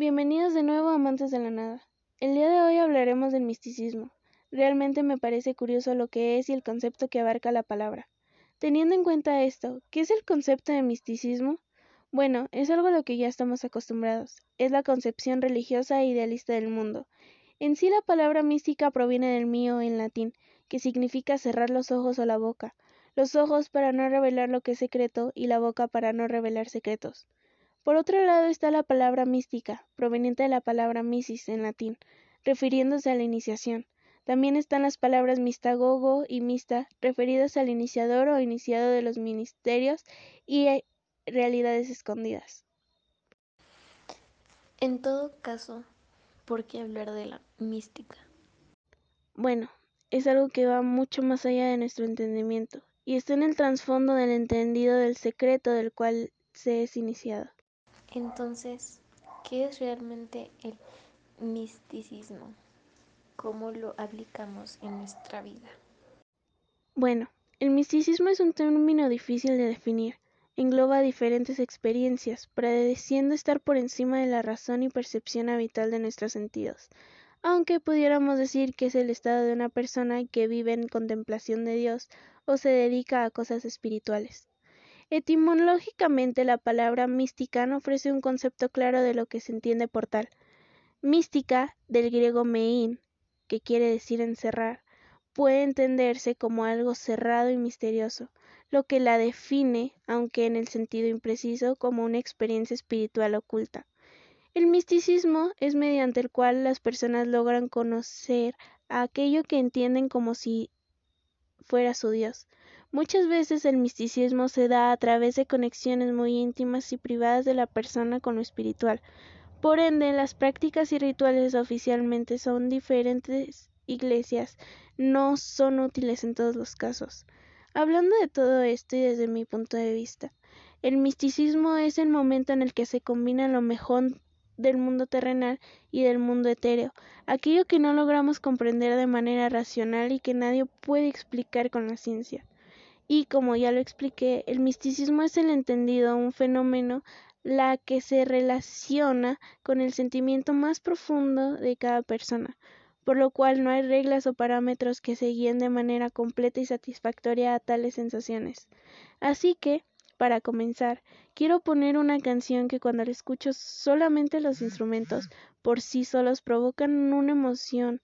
Bienvenidos de nuevo amantes de la nada. El día de hoy hablaremos del misticismo. Realmente me parece curioso lo que es y el concepto que abarca la palabra. Teniendo en cuenta esto, ¿qué es el concepto de misticismo? Bueno, es algo a lo que ya estamos acostumbrados. Es la concepción religiosa e idealista del mundo. En sí la palabra mística proviene del mío en latín, que significa cerrar los ojos o la boca. Los ojos para no revelar lo que es secreto y la boca para no revelar secretos. Por otro lado está la palabra mística, proveniente de la palabra misis en latín, refiriéndose a la iniciación. También están las palabras mistagogo y mista, referidas al iniciador o iniciado de los ministerios y eh, realidades escondidas. En todo caso, ¿por qué hablar de la mística? Bueno, es algo que va mucho más allá de nuestro entendimiento y está en el trasfondo del entendido del secreto del cual se es iniciado. Entonces, ¿qué es realmente el misticismo? ¿Cómo lo aplicamos en nuestra vida? Bueno, el misticismo es un término difícil de definir. Engloba diferentes experiencias, predeciendo estar por encima de la razón y percepción habitual de nuestros sentidos, aunque pudiéramos decir que es el estado de una persona que vive en contemplación de Dios o se dedica a cosas espirituales. Etimológicamente la palabra mística no ofrece un concepto claro de lo que se entiende por tal. Mística, del griego mein, que quiere decir encerrar, puede entenderse como algo cerrado y misterioso, lo que la define, aunque en el sentido impreciso, como una experiencia espiritual oculta. El misticismo es mediante el cual las personas logran conocer a aquello que entienden como si fuera su Dios, Muchas veces el misticismo se da a través de conexiones muy íntimas y privadas de la persona con lo espiritual. Por ende, las prácticas y rituales oficialmente son diferentes iglesias, no son útiles en todos los casos. Hablando de todo esto y desde mi punto de vista, el misticismo es el momento en el que se combina lo mejor del mundo terrenal y del mundo etéreo, aquello que no logramos comprender de manera racional y que nadie puede explicar con la ciencia. Y como ya lo expliqué, el misticismo es el entendido, un fenómeno la que se relaciona con el sentimiento más profundo de cada persona, por lo cual no hay reglas o parámetros que se guíen de manera completa y satisfactoria a tales sensaciones. Así que, para comenzar, quiero poner una canción que cuando la escucho solamente los instrumentos por sí solos provocan una emoción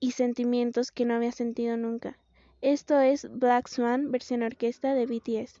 y sentimientos que no había sentido nunca. Esto es Black Swan versión orquesta de BTS.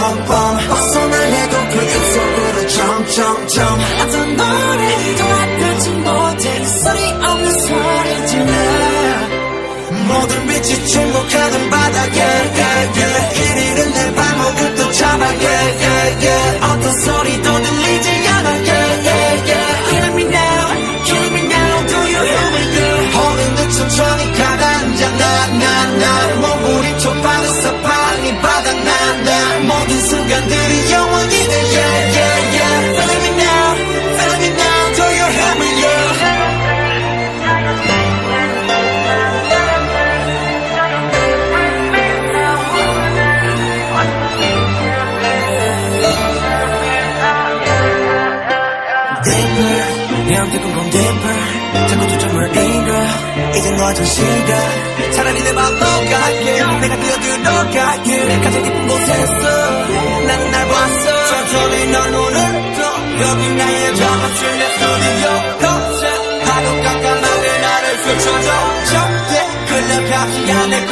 뻔뻔 벗어날 해도 그 입속으로 점점점 어떤 노래도 알지 못해 소리 없는 소리 질러 모든 빛이 침묵하는 바닥에 yeah, yeah. 이리는 내 발목을 또 잡아 yeah, yeah, yeah. 어떤 소리도 꺼진 시간. 차라리 내 맘 너갈게. 내가 뛰어들어갈게. 가장 깊은 곳에서 나는 날 봤어. 천천히 널 오늘도 여기 나의 작업실 내 스튜디오. 도착 하루 깜깜하게 나를 스쳐줘. 절대 끌려가지 않을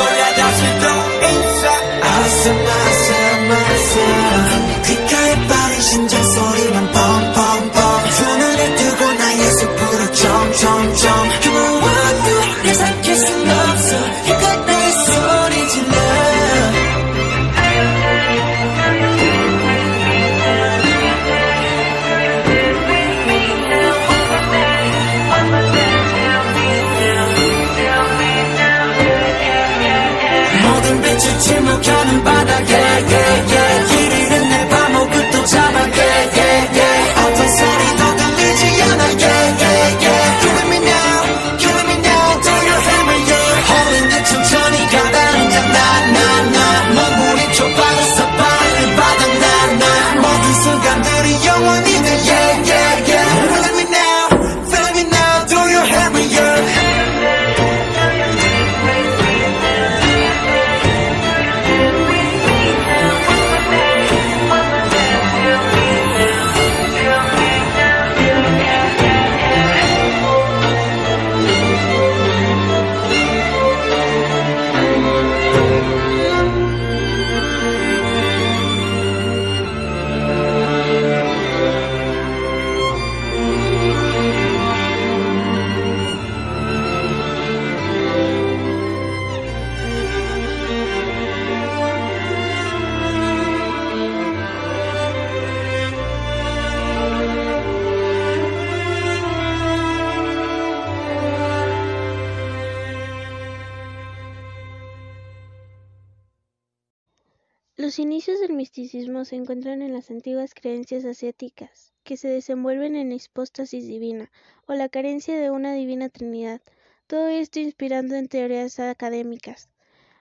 Los inicios del misticismo se encuentran en las antiguas creencias asiáticas, que se desenvuelven en hipóstasis divina, o la carencia de una divina trinidad, todo esto inspirando en teorías académicas.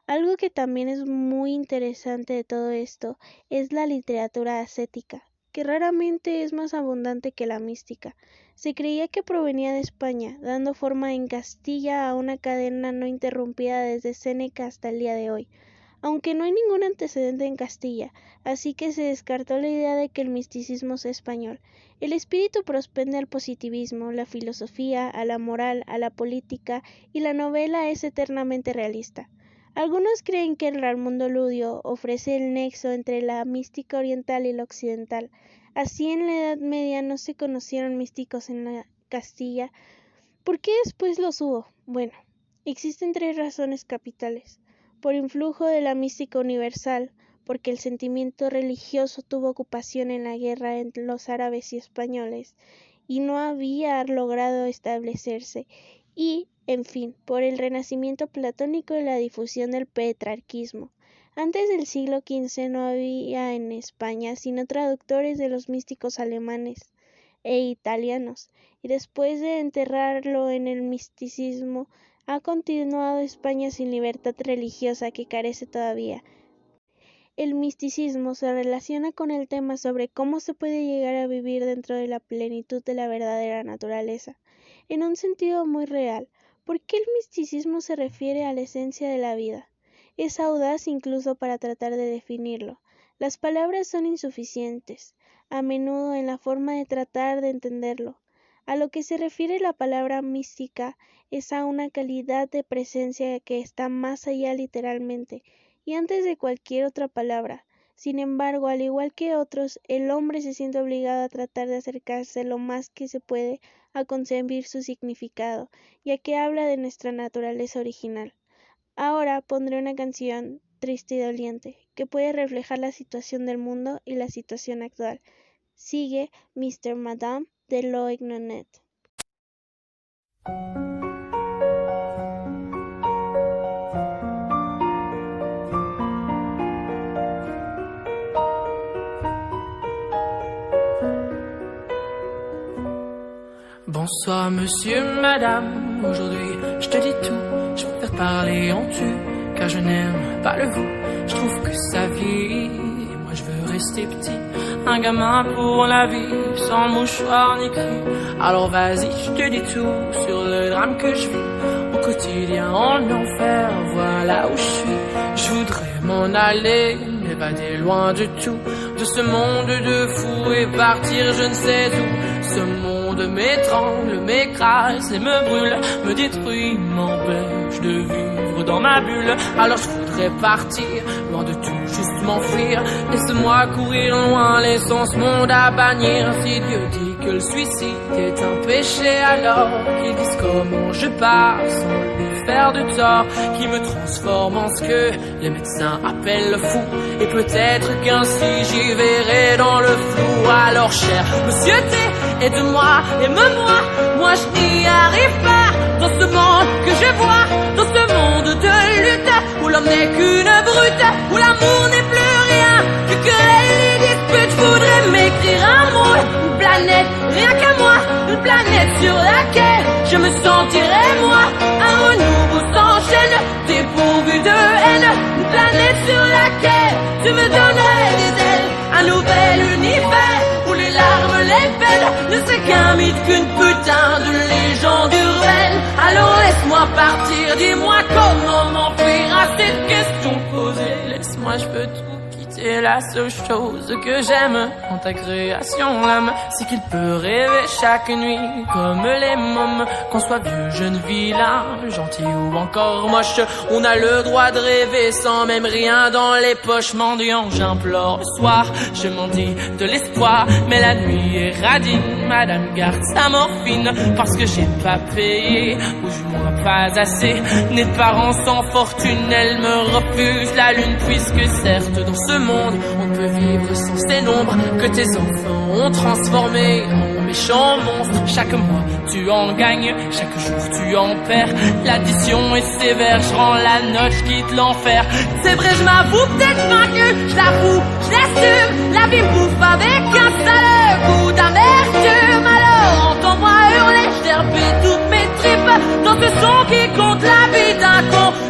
Algo que también es muy interesante de todo esto es la literatura ascética, que raramente es más abundante que la mística. Se creía que provenía de España, dando forma en Castilla a una cadena no interrumpida desde Séneca hasta el día de hoy aunque no hay ningún antecedente en Castilla, así que se descartó la idea de que el misticismo sea español. El espíritu prospende al positivismo, la filosofía, a la moral, a la política, y la novela es eternamente realista. Algunos creen que el Raimundo Ludio ofrece el nexo entre la mística oriental y la occidental. Así en la Edad Media no se conocieron místicos en la Castilla. ¿Por qué después los hubo? Bueno, existen tres razones capitales por influjo de la mística universal, porque el sentimiento religioso tuvo ocupación en la guerra entre los árabes y españoles y no había logrado establecerse, y, en fin, por el renacimiento platónico y la difusión del petrarquismo. Antes del siglo XV no había en España sino traductores de los místicos alemanes e italianos, y después de enterrarlo en el misticismo, ha continuado España sin libertad religiosa que carece todavía. El misticismo se relaciona con el tema sobre cómo se puede llegar a vivir dentro de la plenitud de la verdadera naturaleza, en un sentido muy real. ¿Por qué el misticismo se refiere a la esencia de la vida? Es audaz incluso para tratar de definirlo. Las palabras son insuficientes, a menudo en la forma de tratar de entenderlo. A lo que se refiere la palabra mística es a una calidad de presencia que está más allá literalmente y antes de cualquier otra palabra. Sin embargo, al igual que otros, el hombre se siente obligado a tratar de acercarse lo más que se puede a concebir su significado, ya que habla de nuestra naturaleza original. Ahora pondré una canción triste y doliente, que puede reflejar la situación del mundo y la situación actual. Sigue Mr. Madame de. Bonsoir monsieur, madame, aujourd'hui je te dis tout, je préfère parler en tu, car je n'aime pas le vous, je trouve que ça vieillit, moi je veux rester petit, un gamin pour la vie, sans mouchoir ni cri, alors vas-y je te dis tout, sur le drame que je vis, au quotidien en enfer, voilà où je suis, je voudrais m'en aller, m'évader loin de tout, de ce monde de fous et partir je ne sais où, Ce monde m'étrangle, m'écrase et me brûle, me détruit, m'empêche de vivre dans ma bulle. Alors je voudrais partir, loin de tout, juste m'enfuir. Laisse-moi courir loin, laissons ce monde à bannir. Si Dieu dit que le suicide est un péché, alors qu'ils disent comment je pars sans faire de tort, qui me transforme en ce que les médecins appellent le fou. Et peut-être qu'ainsi j'y verrai dans le flou. Alors cher monsieur T, aide-moi, aime-moi, moi je n'y arrive pas dans ce monde que je vois, où l'homme n'est qu'une brute, où l'amour n'est plus rien, que querelle et dispute. Je voudrais m'écrire un mot, une planète, rien qu'à moi, une planète sur laquelle je me sentirais moi. Un renouveau s'enchaîne, dépourvu de haine, une planète sur laquelle tu me donnerais des ailes, un nouvel univers où les larmes, les peines ne seraient qu'un mythe, qu'une putain de légende urbaine. Alors laisse-moi partir, dis-moi comment à question posée. Laisse-moi, je peux tout quitter. La seule chose que j'aime en ta création, l'âme, c'est qu'il peut rêver chaque nuit comme les mômes. Qu'on soit vieux, jeune, vilain, gentil ou encore moche, on a le droit de rêver sans même rien dans les poches. Mendiant, j'implore le soir, je m'en dis de l'espoir, mais la nuit est radine. Madame garde sa morphine parce que j'ai pas payé ou du moins pas assez. Nés de parents sans fortune, elle me refuse la lune puisque certes dans ce monde on peut vivre sans ces nombres que tes enfants ont transformé en méchants monstres. Chaque mois tu en gagnes, chaque jour tu en perds. L'addition est sévère, je rends la note, je quitte l'enfer. C'est vrai, je m'avoue peut-être vaincu, je l'avoue, je l'assume. La vie bouffe avec un sale goût d'amertume. Alors entends-moi hurler, je toutes mes tripes dans ce son qui compte la vie d'un con.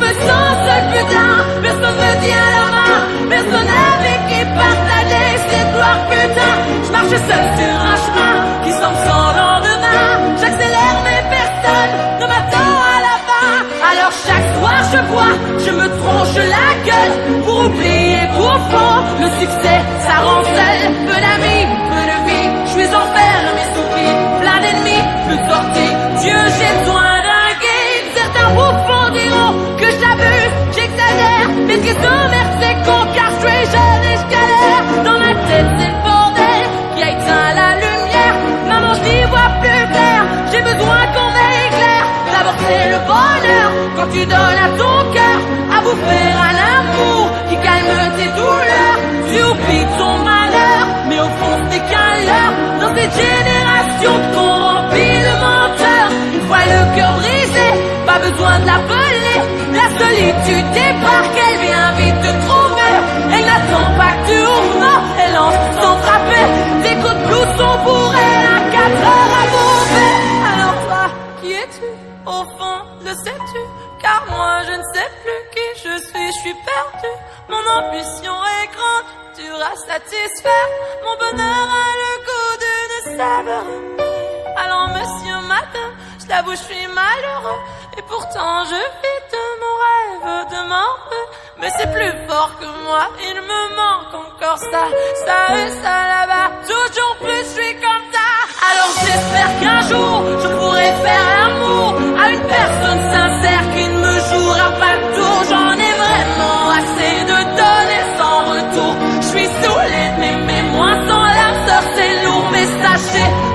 Peu sans seul putain, personne me tient la main, personne avec qui partager cette gloire putain. Je marche seul sur un chemin qui semble sans lendemain. J'accélère mais personne ne m'attend à la fin. Alors chaque soir je bois, je me tronche la gueule pour oublier qu'au fond le succès ça rend seul. Peu d'amis, peu de vie, je suis enfermé sous pied, plein d'ennemis, plus de sortie. Dieu j'ai besoin d'un guide. Certains ambition est grande, dure à satisfaire. Mon bonheur a le goût d'une saveur. Alors monsieur, madame, je l'avoue, je suis malheureux. Et pourtant je vis de mon rêve, de rêve. Mais c'est plus fort que moi, il me manque encore ça, ça et ça là-bas. Toujours plus, je suis comme ça. Alors j'espère qu'un jour, je pourrai faire l'amour à une personne sincère qui ne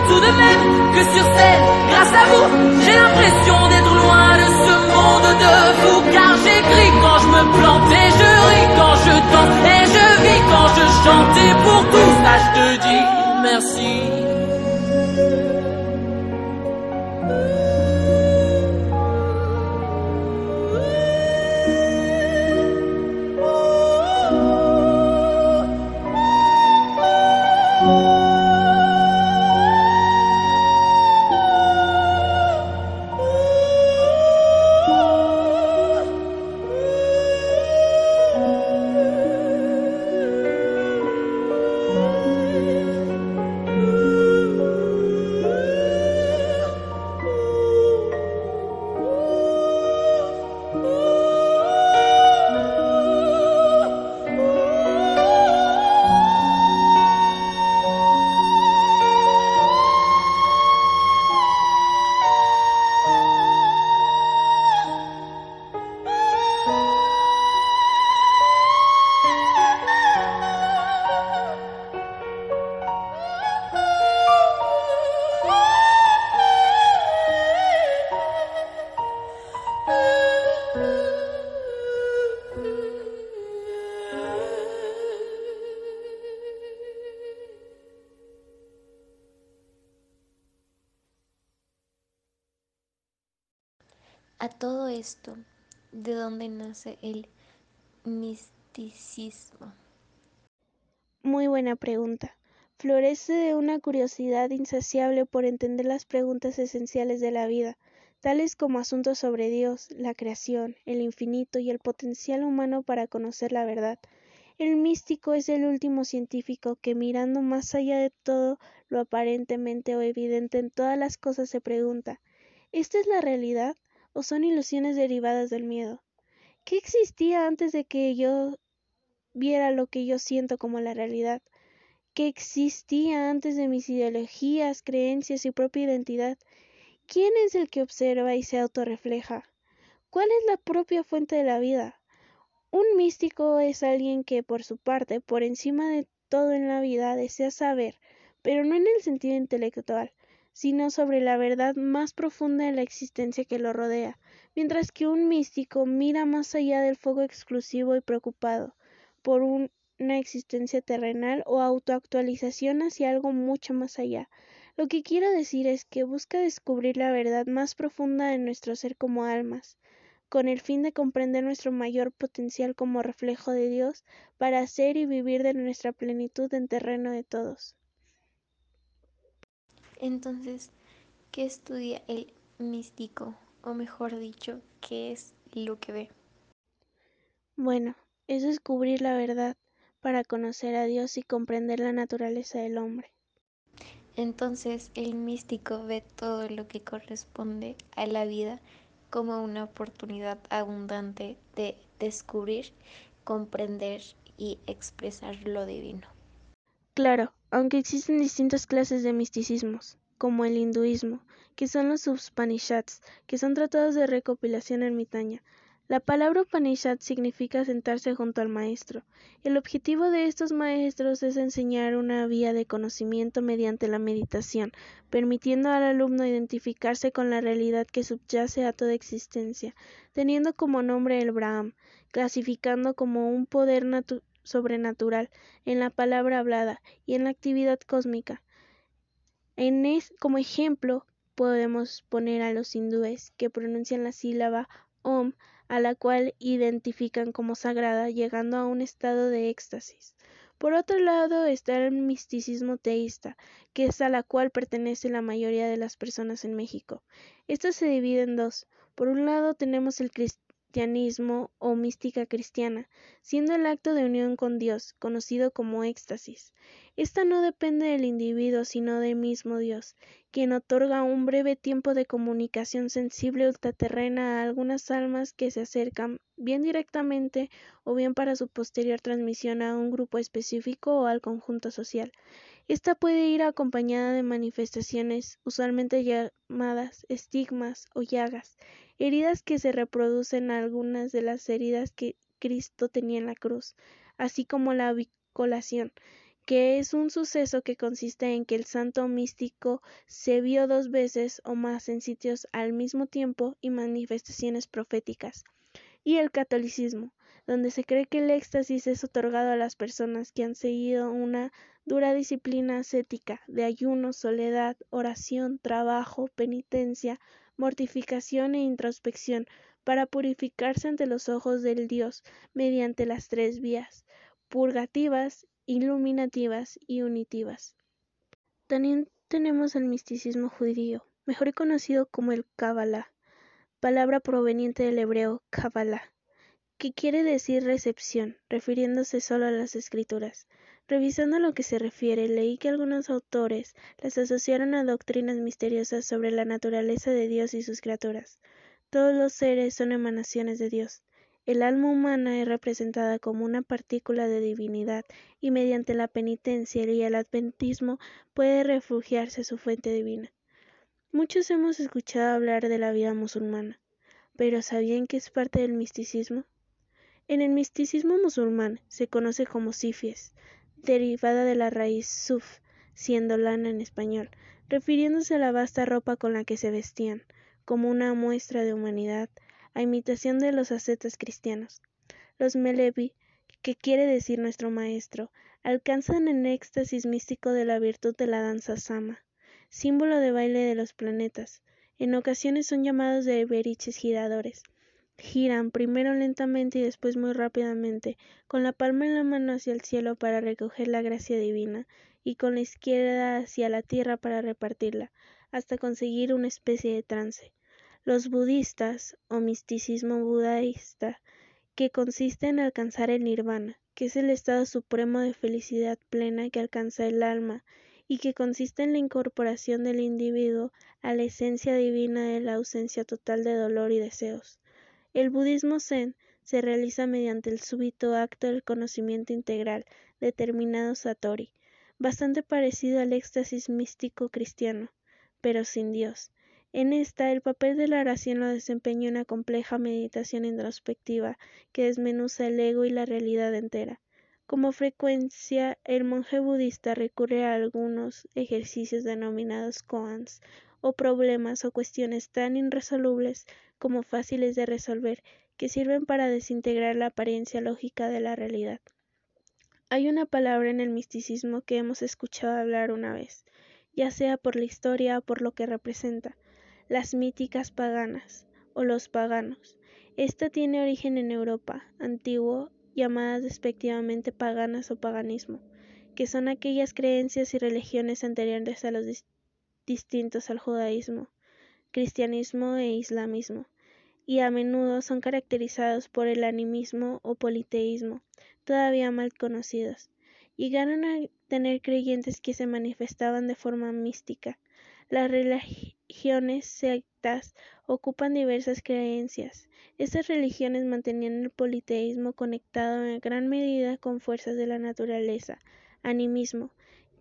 Tout de même que sur scène, grâce à vous, j'ai l'impression d'être loin de ce monde de vous. Car j'écris quand je me plante et je ris quand je danse et je vis quand je chante. Et pour tout ça, je te dis merci. ¿De dónde nace el misticismo? Muy buena pregunta. Florece de una curiosidad insaciable por entender las preguntas esenciales de la vida, tales como asuntos sobre Dios, la creación, el infinito y el potencial humano para conocer la verdad. El místico es el último científico que mirando más allá de todo lo aparentemente o evidente en todas las cosas se pregunta ¿Esta es la realidad o son ilusiones derivadas del miedo? ¿Qué existía antes de que yo viera lo que yo siento como la realidad? ¿Qué existía antes de mis ideologías, creencias y propia identidad? ¿Quién es el que observa y se autorrefleja? ¿Cuál es la propia fuente de la vida? Un místico es alguien que, por su parte, por encima de todo en la vida, desea saber, pero no en el sentido intelectual, sino sobre la verdad más profunda de la existencia que lo rodea, mientras que un místico mira más allá del fuego exclusivo y preocupado por una existencia terrenal o autoactualización hacia algo mucho más allá. Lo que quiero decir es que busca descubrir la verdad más profunda de nuestro ser como almas, con el fin de comprender nuestro mayor potencial como reflejo de Dios para ser y vivir de nuestra plenitud en terreno de todos. Entonces, ¿qué estudia el místico? O mejor dicho, ¿qué es lo que ve? Bueno, es descubrir la verdad para conocer a Dios y comprender la naturaleza del hombre. Entonces, el místico ve todo lo que corresponde a la vida como una oportunidad abundante de descubrir, comprender y expresar lo divino. Claro, aunque existen distintas clases de misticismos, como el hinduismo, que son los Upanishads, que son tratados de recopilación ermitaña. La palabra Upanishad significa sentarse junto al maestro. El objetivo de estos maestros es enseñar una vía de conocimiento mediante la meditación, permitiendo al alumno identificarse con la realidad que subyace a toda existencia, teniendo como nombre el Brahman, clasificando como un poder natural sobrenatural en la palabra hablada y en la actividad cósmica. En es, como ejemplo, podemos poner a los hindúes que pronuncian la sílaba Om, a la cual identifican como sagrada, llegando a un estado de éxtasis. Por otro lado está el misticismo teísta, que es a la cual pertenece la mayoría de las personas en México. Esto se divide en dos. Por un lado tenemos el cristianismo o mística cristiana, siendo el acto de unión con Dios, conocido como éxtasis. Esta no depende del individuo, sino del mismo Dios, quien otorga un breve tiempo de comunicación sensible ultraterrena a algunas almas que se acercan, bien directamente o bien para su posterior transmisión a un grupo específico o al conjunto social. Esta puede ir acompañada de manifestaciones, usualmente llamadas estigmas o llagas, heridas que se reproducen algunas de las heridas que Cristo tenía en la cruz, así como la vicolación, que es un suceso que consiste en que el santo místico se vio dos veces o más en sitios al mismo tiempo y manifestaciones proféticas, y el catolicismo, donde se cree que el éxtasis es otorgado a las personas que han seguido una dura disciplina ascética de ayuno, soledad, oración, trabajo, penitencia, mortificación e introspección para purificarse ante los ojos del Dios mediante las tres vías, purgativas, iluminativas y unitivas. También tenemos el misticismo judío, mejor conocido como el Kabbalah, palabra proveniente del hebreo Kabbalah, que quiere decir recepción, refiriéndose solo a las escrituras. Revisando a lo que se refiere, leí que algunos autores las asociaron a doctrinas misteriosas sobre la naturaleza de Dios y sus criaturas. Todos los seres son emanaciones de Dios. El alma humana es representada como una partícula de divinidad y mediante la penitencia y el adventismo puede refugiarse su fuente divina. Muchos hemos escuchado hablar de la vida musulmana, pero ¿sabían que es parte del misticismo? En el misticismo musulmán se conoce como sifies, derivada de la raíz suf, siendo lana en español, refiriéndose a la vasta ropa con la que se vestían, como una muestra de humanidad, a imitación de los ascetas cristianos. Los Melevi, que quiere decir nuestro maestro, alcanzan el éxtasis místico de la virtud de la danza sama, símbolo de baile de los planetas, En ocasiones son llamados de beriches giradores. Giran primero lentamente y después muy rápidamente, con la palma en la mano hacia el cielo para recoger la gracia divina y con la izquierda hacia la tierra para repartirla, hasta conseguir una especie de trance. Los budistas, o misticismo budaísta, que consiste en alcanzar el nirvana, que es el estado supremo de felicidad plena que alcanza el alma y que consiste en la incorporación del individuo a la esencia divina de la ausencia total de dolor y deseos. El budismo zen se realiza mediante el súbito acto del conocimiento integral, determinado satori, bastante parecido al éxtasis místico cristiano, pero sin Dios. En esta, el papel de la oración lo desempeña una compleja meditación introspectiva que desmenuza el ego y la realidad entera. Como frecuencia, el monje budista recurre a algunos ejercicios denominados koans, o problemas o cuestiones tan irresolubles como fáciles de resolver, que sirven para desintegrar la apariencia lógica de la realidad. Hay una palabra en el misticismo que hemos escuchado hablar una vez, ya sea por la historia o por lo que representa, las míticas paganas o los paganos. Esta tiene origen en Europa antiguo, llamadas despectivamente paganas o paganismo, que son aquellas creencias y religiones anteriores a los distintos al judaísmo, cristianismo e islamismo, y a menudo son caracterizados por el animismo o politeísmo, todavía mal conocidos. Llegaron a tener creyentes que se manifestaban de forma mística. Las religiones sectas ocupan diversas creencias. Estas religiones mantenían el politeísmo conectado en gran medida con fuerzas de la naturaleza, animismo,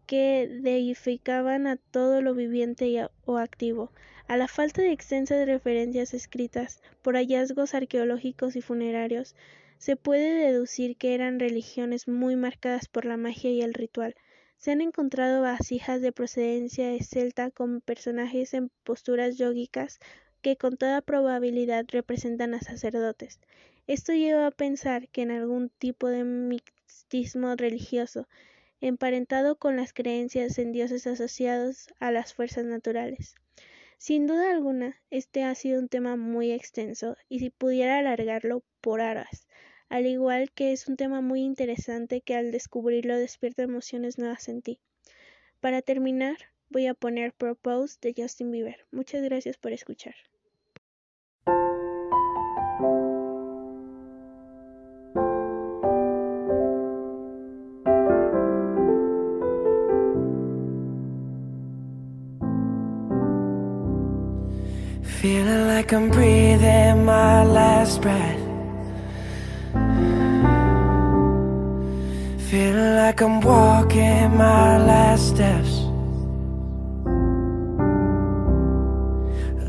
que deificaban a todo lo viviente o activo. A la falta de extensas referencias escritas por hallazgos arqueológicos y funerarios, se puede deducir que eran religiones muy marcadas por la magia y el ritual. Se han encontrado vasijas de procedencia celta con personajes en posturas yógicas que con toda probabilidad representan a sacerdotes. Esto lleva a pensar que en algún tipo de mixtismo religioso, emparentado con las creencias en dioses asociados a las fuerzas naturales. Sin duda alguna, este ha sido un tema muy extenso y si pudiera alargarlo por horas, al igual que es un tema muy interesante que al descubrirlo despierta emociones nuevas en ti. Para terminar, voy a poner Propose de Justin Bieber. Muchas gracias por escuchar. Feeling like I'm breathing my last breath. Feeling like I'm walking my last steps.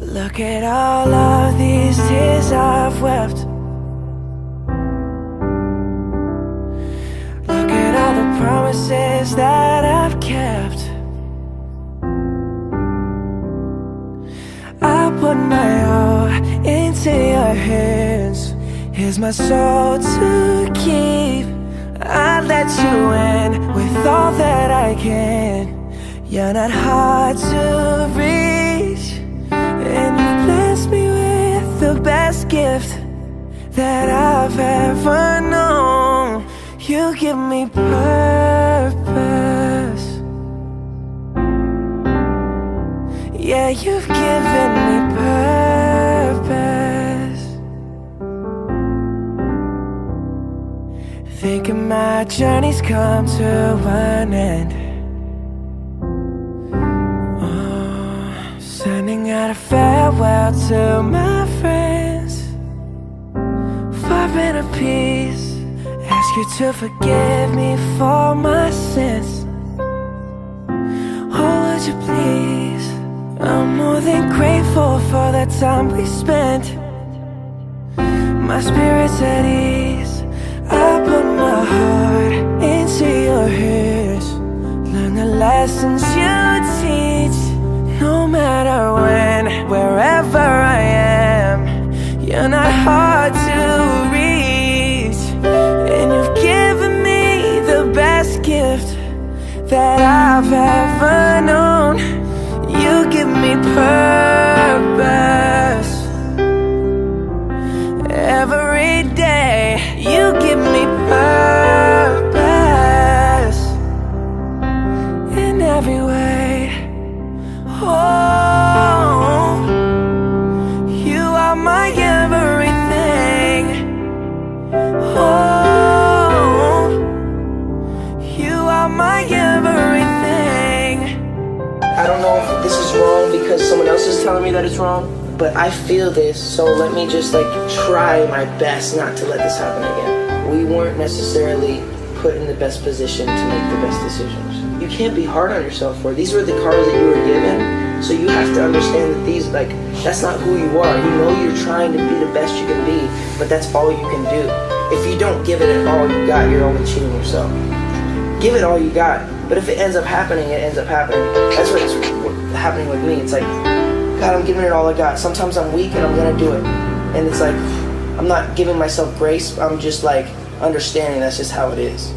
Look at all of these tears I've wept. Look at all the promises that I've put my all into your hands. Here's my soul to keep. I let you in with all that I can. You're not hard to reach. And you bless me with the best gift that I've ever known. You give me purpose. Yeah, you've given me my journey's come to an end. Oh, sending out a farewell to my friends. Far in a peace. Ask you to forgive me for my sins. Oh, would you please? I'm more than grateful for the time we spent. My spirit's at ease. I put heart into your hands. Learn the lessons else is telling me that it's wrong, but I feel this, so let me just like try my best not to let this happen again. We weren't necessarily put in the best position to make the best decisions. You can't be hard on yourself for it. These were the cards that you were given, so you have to understand that these like that's not who you are. You know you're trying to be the best you can be, but that's all you can do. If you don't give it all you got, you're only cheating yourself. Give it all you got, but if it ends up happening, it ends up happening. That's what's happening with me. It's like, God, I'm giving it all I got. Sometimes I'm weak and I'm gonna do it, and it's like, I'm not giving myself grace. I'm just like understanding that's just how it is.